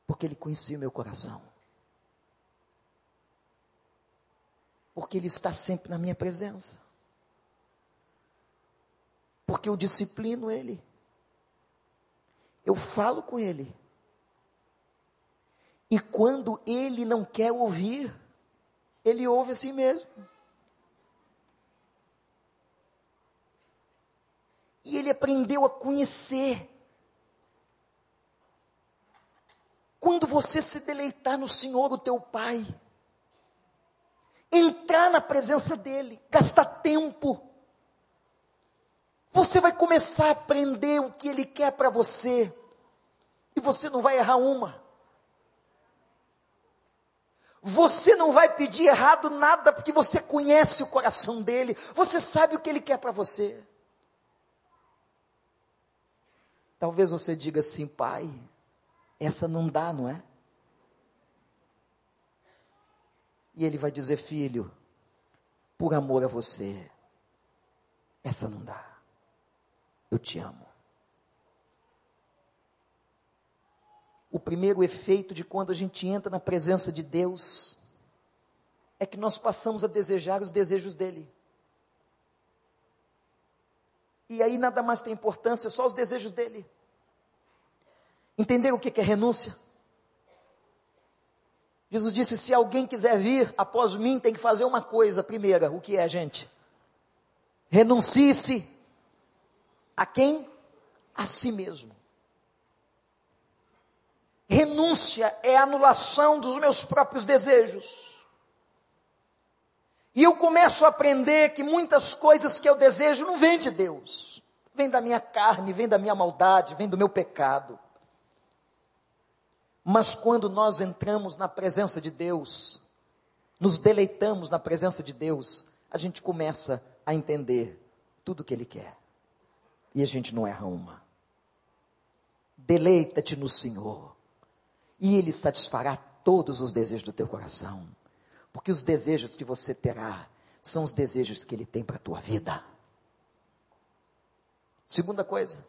Porque ele conhecia o meu coração. Porque Ele está sempre na minha presença. Porque eu disciplino Ele. Eu falo com Ele. E quando Ele não quer ouvir, Ele ouve assim mesmo. E ele aprendeu a conhecer. Quando você se deleitar no Senhor, o teu Pai, entrar na presença dEle, gastar tempo. Você vai começar a aprender o que Ele quer para você, e você não vai errar uma. Você não vai pedir errado nada, porque você conhece o coração dele, você sabe o que ele quer para você. Talvez você diga assim, pai, essa não dá, não é? E ele vai dizer: Filho, por amor a você, essa não dá. Eu te amo. O primeiro efeito de quando a gente entra na presença de Deus é que nós passamos a desejar os desejos dele. E aí nada mais tem importância, só os desejos dele. Entender o que é renúncia? Jesus disse: se alguém quiser vir após mim, tem que fazer uma coisa. Primeira, o que é, gente? Renuncie-se a quem? A si mesmo. Renúncia é anulação dos meus próprios desejos. E eu começo a aprender que muitas coisas que eu desejo não vêm de Deus, vem da minha carne, vem da minha maldade, vem do meu pecado. Mas quando nós entramos na presença de Deus, nos deleitamos na presença de Deus, a gente começa a entender tudo o que Ele quer. E a gente não erra uma. Deleita-te no Senhor, e Ele satisfará todos os desejos do teu coração. Porque os desejos que você terá são os desejos que Ele tem para a tua vida. Segunda coisa,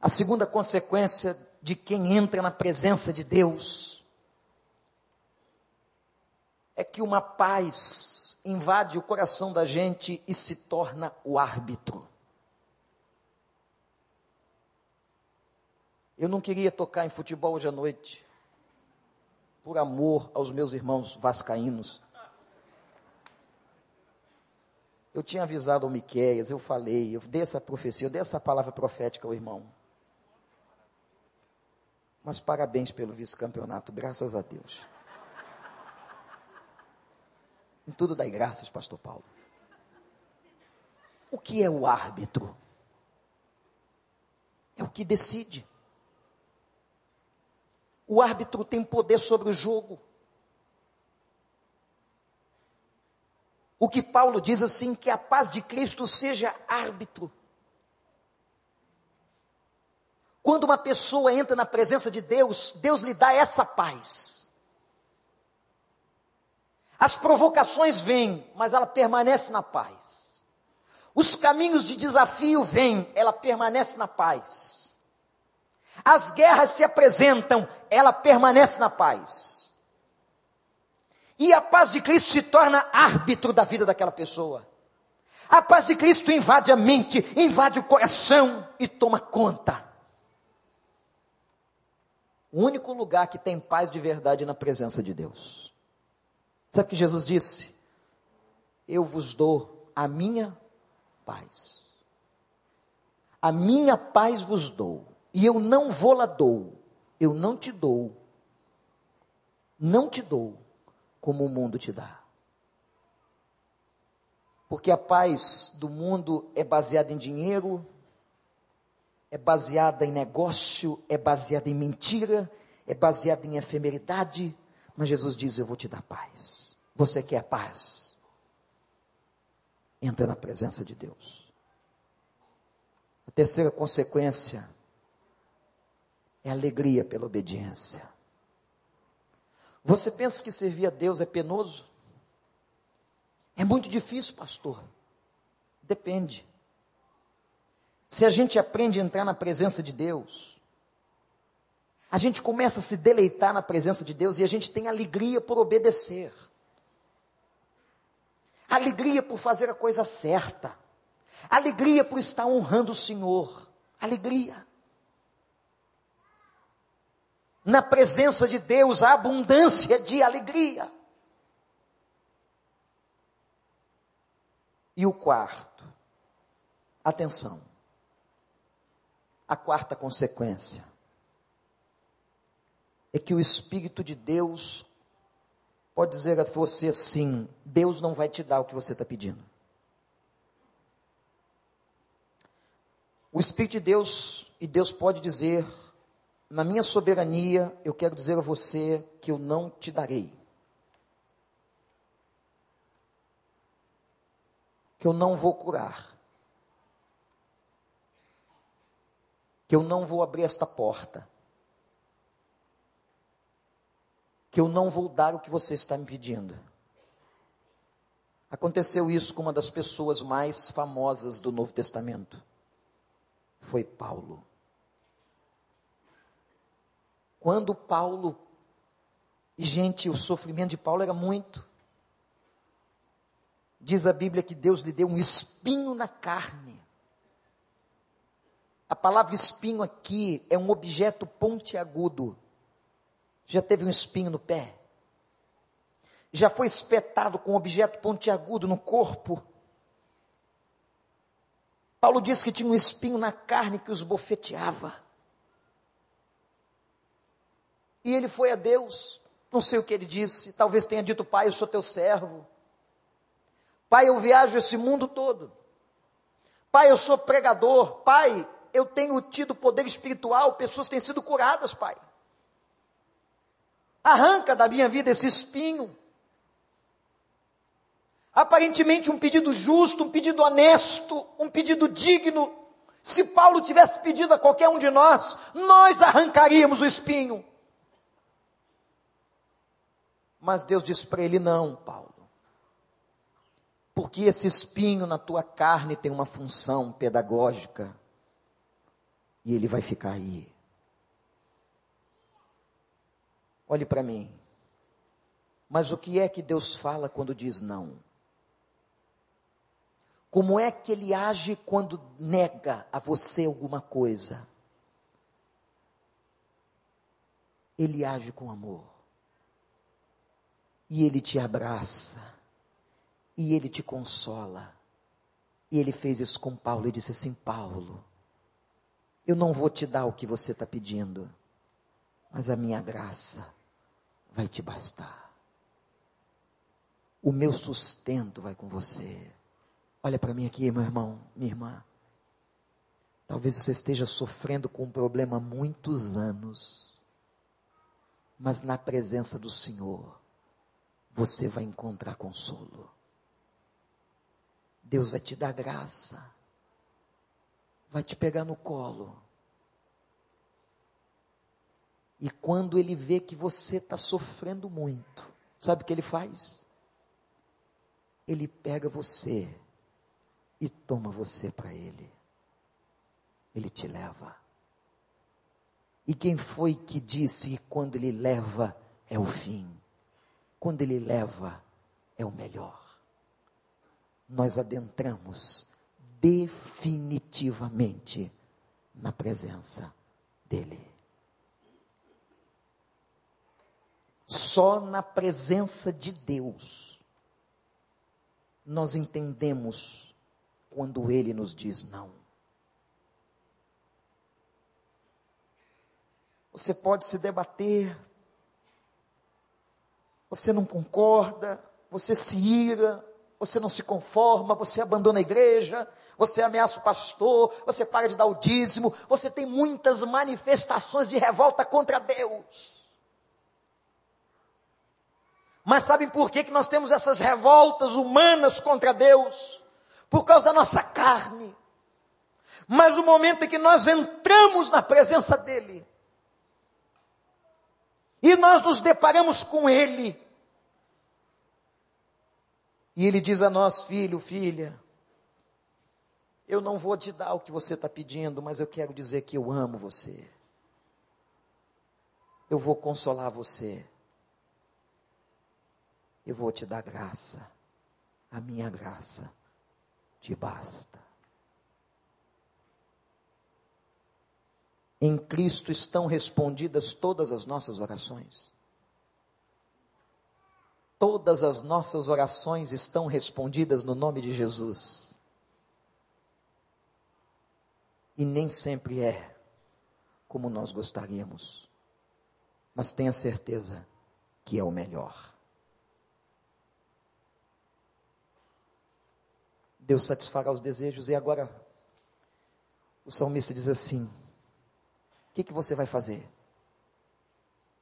a segunda consequência de quem entra na presença de Deus é que uma paz invade o coração da gente e se torna o árbitro. Eu não queria tocar em futebol hoje à noite, por amor aos meus irmãos vascaínos. Eu tinha avisado ao Miqueias, eu falei, eu dei essa profecia, eu dei essa palavra profética ao irmão. Mas parabéns pelo vice-campeonato, graças a Deus. Em tudo dai graças, pastor Paulo. O que é o árbitro? É o que decide. O árbitro tem poder sobre o jogo. O que Paulo diz assim, que a paz de Cristo seja árbitro. Quando uma pessoa entra na presença de Deus, Deus lhe dá essa paz. As provocações vêm, mas ela permanece na paz. Os caminhos de desafio vêm, ela permanece na paz. As guerras se apresentam, ela permanece na paz. E a paz de Cristo se torna árbitro da vida daquela pessoa. A paz de Cristo invade a mente, invade o coração e toma conta. O único lugar que tem paz de verdade é na presença de Deus. Sabe o que Jesus disse? Eu vos dou a minha paz. A minha paz vos dou. E eu não vou lá dou. Eu não te dou. Não te dou como o mundo te dá. Porque a paz do mundo é baseada em dinheiro, é baseada em negócio, é baseada em mentira, é baseada em efemeridade, mas Jesus diz: Eu vou te dar paz. Você quer paz? Entra na presença de Deus. A terceira consequência é alegria pela obediência. Você pensa que servir a Deus é penoso? É muito difícil, pastor. Depende. Se a gente aprende a entrar na presença de Deus, a gente começa a se deleitar na presença de Deus e a gente tem alegria por obedecer. Alegria por fazer a coisa certa. Alegria por estar honrando o Senhor. Alegria. Na presença de Deus há abundância de alegria. E o quarto, atenção. A quarta consequência é que o Espírito de Deus pode dizer a você assim: Deus não vai te dar o que você está pedindo. O Espírito de Deus, e Deus pode dizer, na minha soberania, eu quero dizer a você que eu não te darei. Que eu não vou curar. que eu não vou abrir esta porta, que eu não vou dar o que você está me pedindo. Aconteceu isso com uma das pessoas mais famosas do Novo Testamento. Foi Paulo. Quando Paulo, e gente, o sofrimento de Paulo era muito. Diz a Bíblia que Deus lhe deu um espinho na carne. A palavra espinho aqui é um objeto pontiagudo. Já teve um espinho no pé? Já foi espetado com um objeto pontiagudo no corpo? Paulo diz que tinha um espinho na carne que os bofeteava. E ele foi a Deus, não sei o que ele disse, talvez tenha dito: Pai, eu sou teu servo. Pai, eu viajo esse mundo todo. Pai, eu sou pregador. Pai, eu tenho tido poder espiritual, pessoas têm sido curadas, Pai. Arranca da minha vida esse espinho. Aparentemente um pedido justo, um pedido honesto, um pedido digno. Se Paulo tivesse pedido a qualquer um de nós, nós arrancaríamos o espinho. Mas Deus disse para ele: não, Paulo. Porque esse espinho na tua carne tem uma função pedagógica e ele vai ficar aí. Olhe para mim. Mas o que é que Deus fala quando diz não? Como é que ele age quando nega a você alguma coisa? Ele age com amor. E ele te abraça. E ele te consola. E ele fez isso com Paulo. Ele disse assim: Paulo, eu não vou te dar o que você está pedindo, mas a minha graça vai te bastar. O meu sustento vai com você. Olha para mim aqui, meu irmão, minha irmã. Talvez você esteja sofrendo com um problema há muitos anos, mas na presença do Senhor, você vai encontrar consolo. Deus vai te dar graça, vai te pegar no colo. E quando Ele vê que você está sofrendo muito, sabe o que Ele faz? Ele pega você e toma você para Ele. Ele te leva. E quem foi que disse que quando Ele leva é o fim? Quando Ele leva é o melhor. Nós adentramos definitivamente na presença dEle. Só na presença de Deus nós entendemos quando Ele nos diz não. Você pode se debater, você não concorda, você se ira, você não se conforma, você abandona a igreja, você ameaça o pastor, você para de dar o dízimo, você tem muitas manifestações de revolta contra Deus. Mas sabem por que, que nós temos essas revoltas humanas contra Deus? Por causa da nossa carne. Mas o momento em que nós entramos na presença dEle, e nós nos deparamos com Ele, e Ele diz a nós, filho, filha, eu não vou te dar o que você está pedindo, mas eu quero dizer que eu amo você. Eu vou consolar você eu vou te dar graça. A minha graça te basta. Em Cristo estão respondidas todas as nossas orações. Todas as nossas orações estão respondidas no nome de Jesus. E nem sempre é como nós gostaríamos. Mas tenha certeza que é o melhor. Deus satisfará os desejos. E agora, o salmista diz assim: que, que você vai fazer?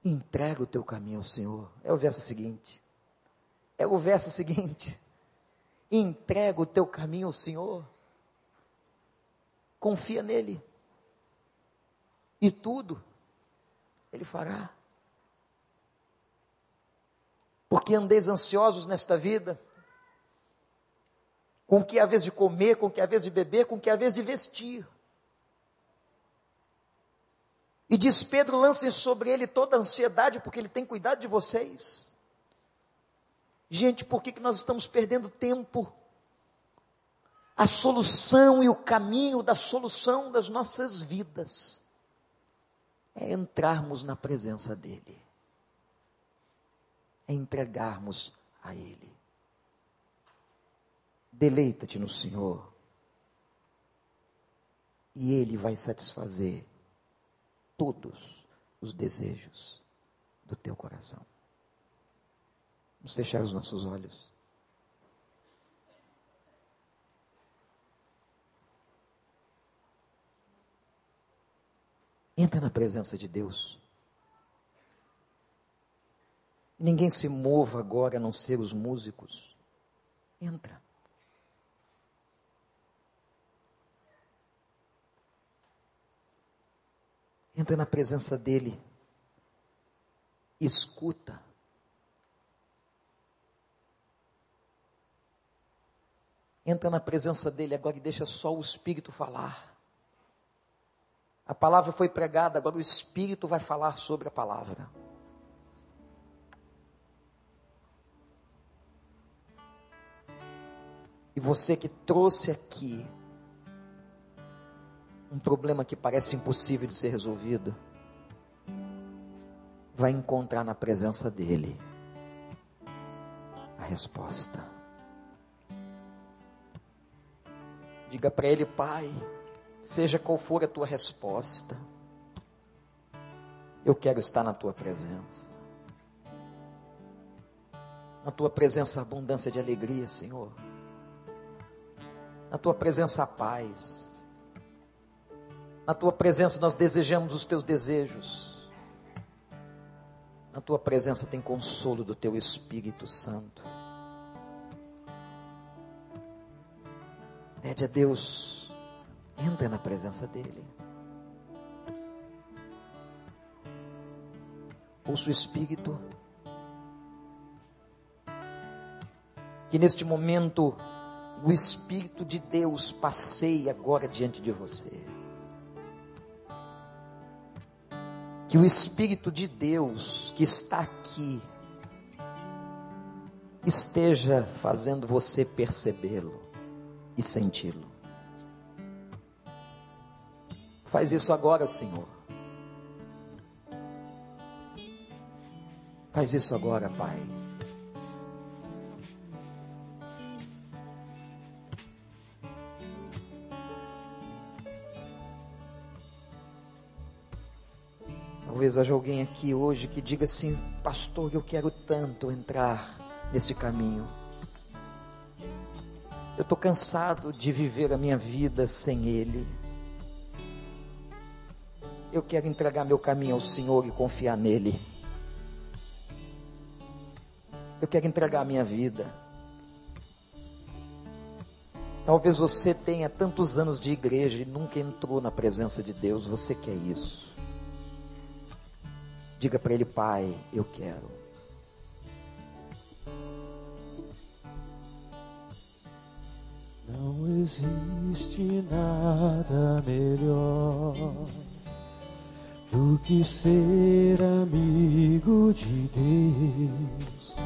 Entrega o teu caminho ao Senhor. É o verso seguinte. É o verso seguinte. Entrega o teu caminho ao Senhor. Confia nele. E tudo ele fará. Porque andeis ansiosos nesta vida com que a vez de comer, com que a vez de beber, com que a vez de vestir. E diz Pedro: lancem sobre ele toda a ansiedade, porque ele tem cuidado de vocês. Gente, por que, que nós estamos perdendo tempo? A solução e o caminho da solução das nossas vidas é entrarmos na presença dEle, é entregarmos a Ele. Deleita-te no Senhor. E Ele vai satisfazer todos os desejos do teu coração. Vamos fechar os nossos olhos. Entra na presença de Deus. Ninguém se mova agora a não ser os músicos. Entra. Entra na presença dEle. Escuta. Entra na presença dEle agora e deixa só o Espírito falar. A palavra foi pregada, agora o Espírito vai falar sobre a palavra. E você que trouxe aqui um problema que parece impossível de ser resolvido, vai encontrar na presença dEle a resposta. Diga para Ele, Pai, seja qual for a tua resposta, eu quero estar na tua presença. Na tua presença, abundância de alegria, Senhor. Na tua presença, a paz. Na tua presença, nós desejamos os teus desejos. Na tua presença tem consolo do teu Espírito Santo. Pede a Deus, entra na presença dEle. Ouça o Espírito. Que neste momento o Espírito de Deus passeie agora diante de você. Que o Espírito de Deus que está aqui esteja fazendo você percebê-lo e senti-lo. Faz isso agora, Senhor. Faz isso agora, Pai. Talvez haja alguém aqui hoje que diga assim: Pastor, eu quero tanto entrar nesse caminho. Eu estou cansado de viver a minha vida sem Ele. Eu quero entregar meu caminho ao Senhor e confiar nele. Eu quero entregar a minha vida. Talvez você tenha tantos anos de igreja e nunca entrou na presença de Deus. Você quer isso? Diga para Ele, Pai, eu quero. Não existe nada melhor do que ser amigo de Deus.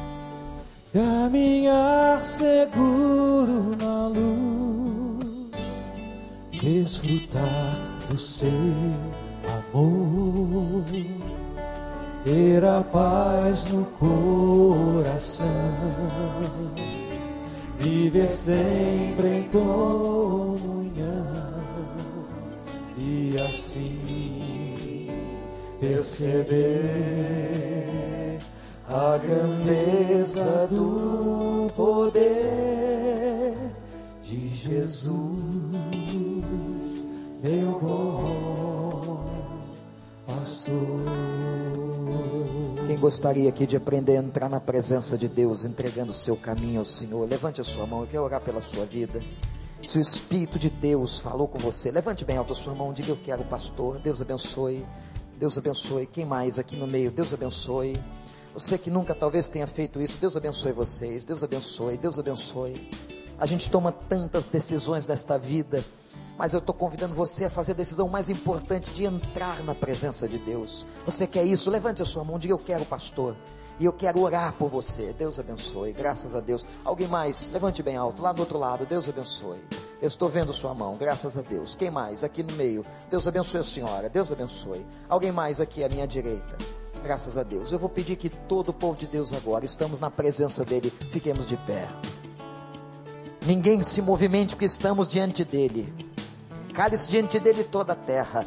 Caminhar seguro na luz, desfrutar do seu amor, ter a paz no coração, viver sempre em comunhão e assim perceber a grandeza do poder de Jesus, meu bom pastor. Quem gostaria aqui de aprender a entrar na presença de Deus, entregando o seu caminho ao Senhor, levante a sua mão, eu quero orar pela sua vida. Se o Espírito de Deus falou com você, levante bem alto a sua mão, diga eu quero, pastor. Deus abençoe. Deus abençoe. Quem mais aqui no meio? Deus abençoe. Você que nunca talvez tenha feito isso, Deus abençoe vocês, Deus abençoe, Deus abençoe. A gente toma tantas decisões nesta vida, mas eu estou convidando você a fazer a decisão mais importante de entrar na presença de Deus. Você quer isso? Levante a sua mão, diga eu quero, pastor. E eu quero orar por você. Deus abençoe, graças a Deus. Alguém mais? Levante bem alto, lá do outro lado. Deus abençoe. Eu estou vendo sua mão, graças a Deus. Quem mais? Aqui no meio. Deus abençoe a senhora. Deus abençoe. Alguém mais aqui à minha direita? Graças a Deus. Eu vou pedir que todo o povo de Deus agora, estamos na presença dEle, fiquemos de pé. Ninguém se movimente porque estamos diante dEle. Cale-se diante dEle toda a terra.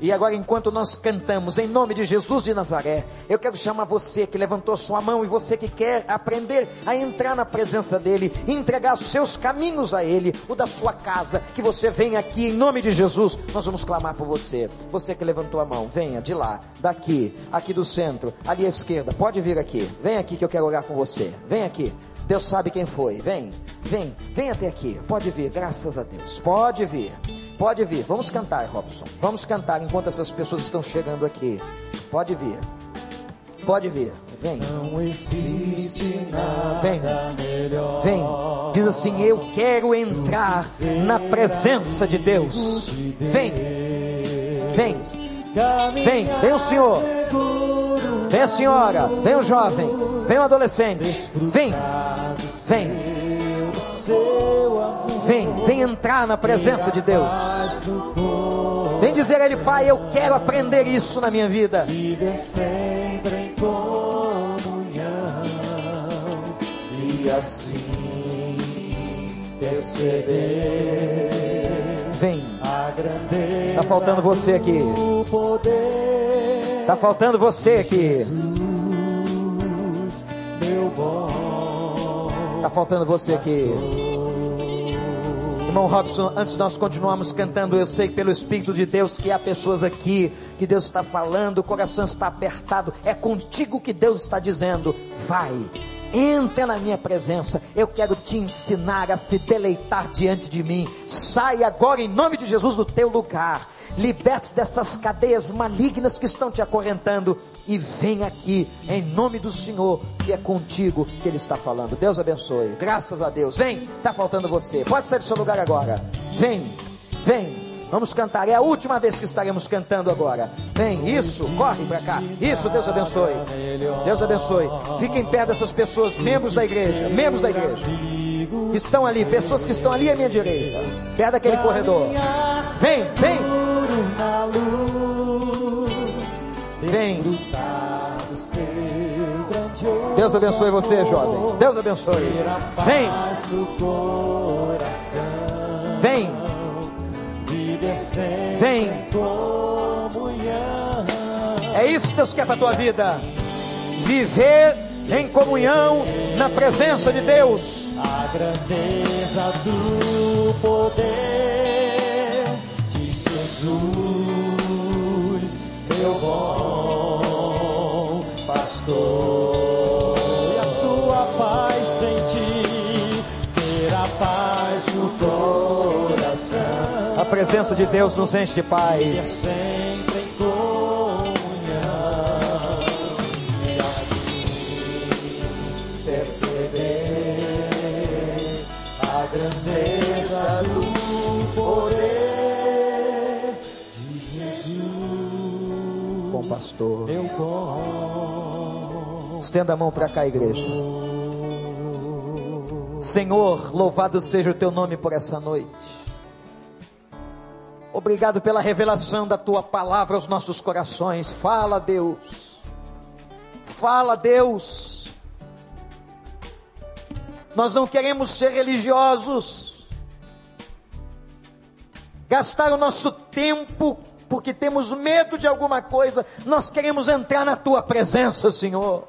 E agora, enquanto nós cantamos em nome de Jesus de Nazaré, eu quero chamar você que levantou sua mão e você que quer aprender a entrar na presença dEle, entregar os seus caminhos a Ele, o da sua casa, que você venha aqui em nome de Jesus. Nós vamos clamar por você. Você que levantou a mão, venha de lá, daqui, aqui do centro, ali à esquerda. Pode vir aqui. Vem aqui que eu quero orar com você. Vem aqui. Deus sabe quem foi. Vem, vem, vem até aqui. Pode vir, graças a Deus. Pode vir. Pode vir, vamos cantar, Robson. Vamos cantar enquanto essas pessoas estão chegando aqui. Pode vir. Pode vir. Vem. Não existe nada Vem. melhor. Vem. Diz assim: Eu quero entrar na presença de Deus. Vem. Vem. Vem. Vem o senhor. Vem a senhora. Vem o jovem. Vem o adolescente. Vem. Vem. Vem. Vem entrar na presença de Deus. Vem dizer a Ele, Pai, eu quero aprender isso na minha vida. Viver sempre em comunhão e assim perceber Vem. Tá faltando você aqui. Tá faltando você aqui. Está faltando você aqui. Irmão Robson, antes de nós continuarmos cantando, eu sei pelo Espírito de Deus que há pessoas aqui que Deus está falando, o coração está apertado. É contigo que Deus está dizendo: vai, entra na minha presença. Eu quero te ensinar a se deleitar diante de mim. Sai agora em nome de Jesus do teu lugar. Liberte dessas cadeias malignas que estão te acorrentando e vem aqui em nome do Senhor, que é contigo que ele está falando. Deus abençoe. Graças a Deus. Vem, está faltando você. Pode sair do seu lugar agora. Vem, vem. Vamos cantar, é a última vez que estaremos cantando agora. Vem, isso, corre para cá. Isso, Deus abençoe. Deus abençoe. Fiquem perto dessas pessoas, membros da igreja, membros da igreja. Que estão ali, pessoas que estão ali à minha direita, perto daquele corredor. Vem, vem. Vem. Deus abençoe você, jovem. Deus abençoe. Vem. Vem. Vem. É isso que Deus quer para a tua vida. Viver em comunhão na presença de Deus. A grandeza do poder E a sua paz sentir, ter a paz no coração. A presença de Deus nos enche de paz. sempre em comunhão. E assim perceber a grandeza do poder de Jesus. Bom pastor. Meu bom Estenda a mão para cá, igreja. Senhor, louvado seja o teu nome por essa noite. Obrigado pela revelação da tua palavra aos nossos corações. Fala, Deus. Fala, Deus. Nós não queremos ser religiosos. Gastar o nosso tempo porque temos medo de alguma coisa. Nós queremos entrar na tua presença, Senhor.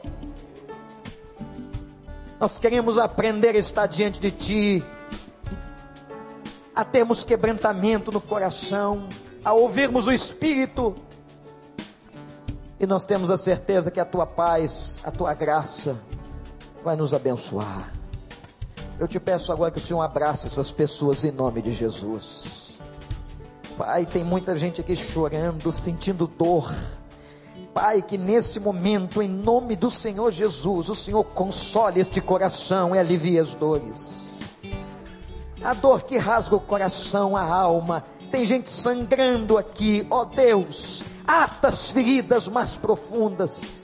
Nós queremos aprender a estar diante de Ti, a termos quebrantamento no coração, a ouvirmos o Espírito, e nós temos a certeza que a Tua paz, a Tua graça vai nos abençoar. Eu te peço agora que o Senhor abrace essas pessoas em nome de Jesus. Pai, tem muita gente aqui chorando, sentindo dor. Pai, que nesse momento, em nome do Senhor Jesus, o Senhor console este coração e alivie as dores. A dor que rasga o coração, a alma. Tem gente sangrando aqui, ó Deus. Ata as feridas mais profundas.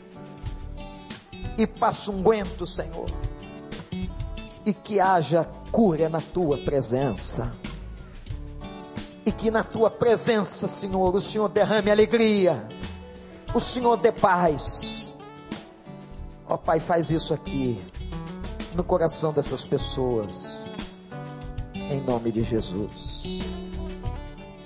E passa unguento, Senhor. E que haja cura na tua presença. E que na tua presença, Senhor, o Senhor derrame alegria o Senhor dê paz. Ó Pai, faz isso aqui, no coração dessas pessoas, em nome de Jesus.